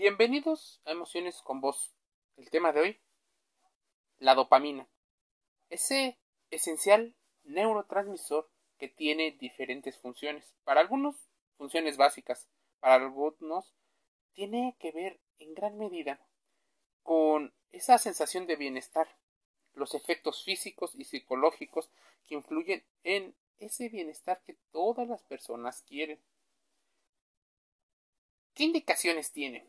Bienvenidos a Emociones con Voz. El tema de hoy, la dopamina. Ese esencial neurotransmisor que tiene diferentes funciones. Para algunos, funciones básicas. Para algunos, tiene que ver en gran medida con esa sensación de bienestar, los efectos físicos y psicológicos que influyen en ese bienestar que todas las personas quieren. ¿Qué indicaciones tiene?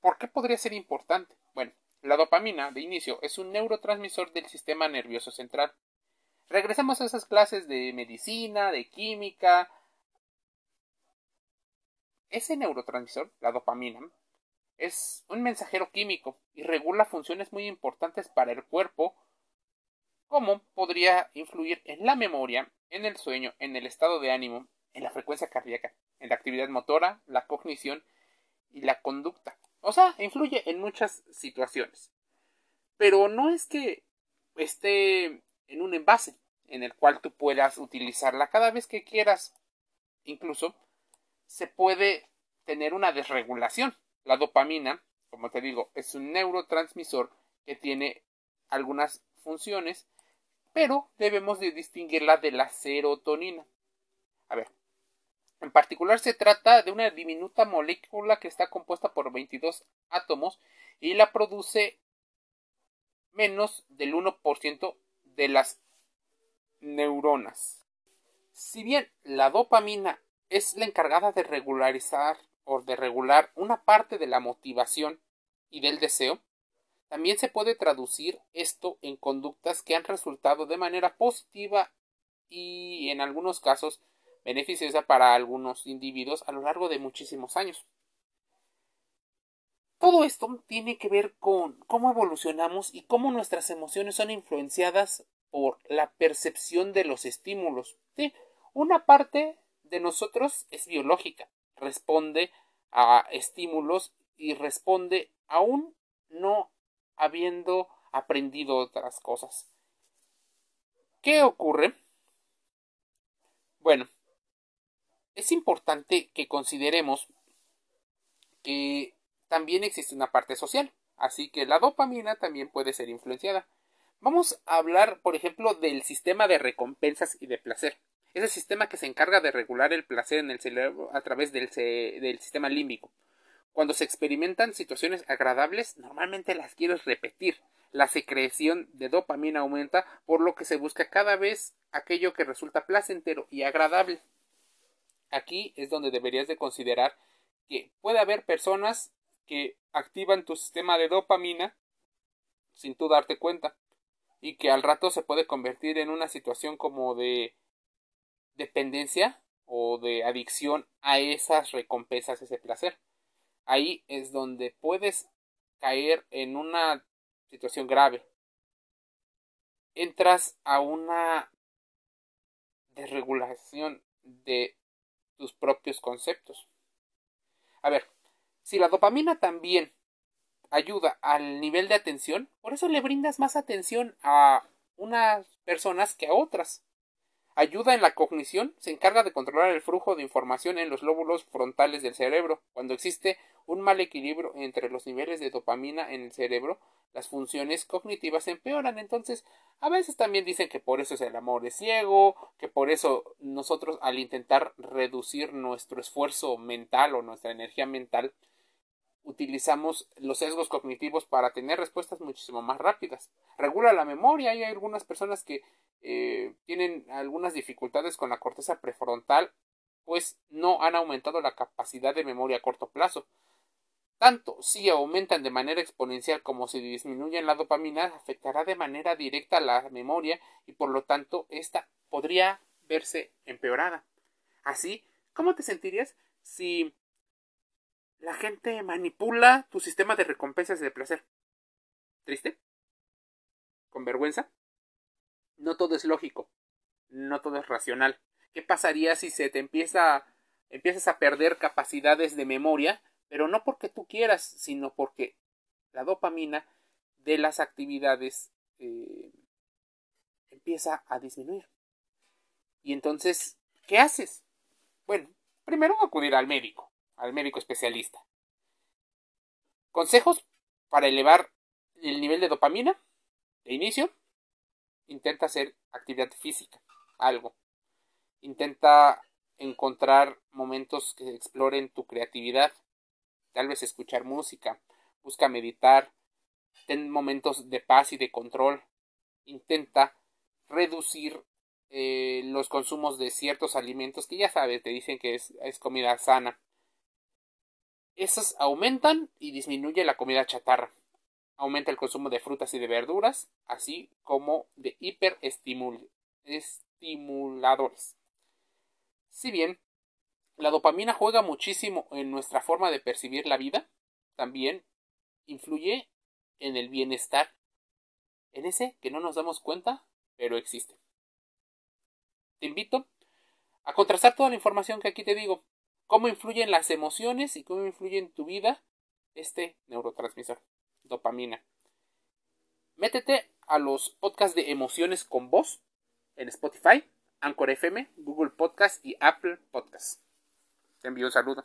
¿Por qué podría ser importante? Bueno, la dopamina, de inicio, es un neurotransmisor del sistema nervioso central. Regresamos a esas clases de medicina, de química. Ese neurotransmisor, la dopamina, es un mensajero químico y regula funciones muy importantes para el cuerpo, como podría influir en la memoria, en el sueño, en el estado de ánimo, en la frecuencia cardíaca, en la actividad motora, la cognición y la conducta. O sea, influye en muchas situaciones. Pero no es que esté en un envase en el cual tú puedas utilizarla cada vez que quieras. Incluso se puede tener una desregulación. La dopamina, como te digo, es un neurotransmisor que tiene algunas funciones, pero debemos de distinguirla de la serotonina. A ver, en particular se trata de una diminuta molécula que está compuesta por 22 átomos y la produce menos del 1% de las neuronas. Si bien la dopamina es la encargada de regularizar o de regular una parte de la motivación y del deseo, también se puede traducir esto en conductas que han resultado de manera positiva y en algunos casos beneficiosa para algunos individuos a lo largo de muchísimos años. Todo esto tiene que ver con cómo evolucionamos y cómo nuestras emociones son influenciadas por la percepción de los estímulos. Una parte de nosotros es biológica, responde a estímulos y responde aún no habiendo aprendido otras cosas. ¿Qué ocurre? Bueno, es importante que consideremos que también existe una parte social, así que la dopamina también puede ser influenciada. Vamos a hablar, por ejemplo, del sistema de recompensas y de placer. Es el sistema que se encarga de regular el placer en el cerebro a través del, sistema límbico. Cuando se experimentan situaciones agradables, normalmente las quieres repetir. La secreción de dopamina aumenta, por lo que se busca cada vez aquello que resulta placentero y agradable. Aquí es donde deberías de considerar que puede haber personas que activan tu sistema de dopamina sin tú darte cuenta y que al rato se puede convertir en una situación como de dependencia o de adicción a esas recompensas, ese placer. Ahí es donde puedes caer en una situación grave. Entras a una desregulación de tus propios conceptos. A ver, si la dopamina también ayuda al nivel de atención, por eso le brindas más atención a unas personas que a otras. Ayuda en la cognición, se encarga de controlar el flujo de información en los lóbulos frontales del cerebro. Cuando existe un mal equilibrio entre los niveles de dopamina en el cerebro, las funciones cognitivas empeoran. Entonces, a veces también dicen que por eso es el amor de ciego, que por eso nosotros al intentar reducir nuestro esfuerzo mental o nuestra energía mental, utilizamos los sesgos cognitivos para tener respuestas muchísimo más rápidas. Regula la memoria y hay algunas personas que eh, tienen algunas dificultades con la corteza prefrontal, pues no han aumentado la capacidad de memoria a corto plazo. Tanto si aumentan de manera exponencial como si disminuyen la dopamina, afectará de manera directa la memoria y por lo tanto esta podría verse empeorada. Así, ¿cómo te sentirías si la gente manipula tu sistema de recompensas y de placer? ¿Triste? ¿Con vergüenza? No todo es lógico, no todo es racional. ¿Qué pasaría si se te empieza empiezas a perder capacidades de memoria pero no porque tú quieras, sino porque la dopamina de las actividades eh, empieza a disminuir. Y entonces, ¿qué haces? Bueno, primero acudir al médico, al médico especialista. Consejos para elevar el nivel de dopamina. De inicio, intenta hacer actividad física, algo. Intenta encontrar momentos que exploren tu creatividad. Tal vez escuchar música, busca meditar, ten momentos de paz y de control. Intenta reducir eh, los consumos de ciertos alimentos que ya sabes, te dicen que es, es comida sana. Esos aumentan y disminuye la comida chatarra. Aumenta el consumo de frutas y de verduras, así como de hiperestimuladores. Si bien la dopamina juega muchísimo en nuestra forma de percibir la vida, también influye en el bienestar, en ese que no nos damos cuenta, pero existe te invito a contrastar toda la información que aquí te digo. Cómo influyen las emociones y cómo influye en tu vida este neurotransmisor, dopamina. Métete a los podcasts de emociones con voz en Spotify, Anchor FM, Google Podcast y Apple Podcast. Te envío un saludo.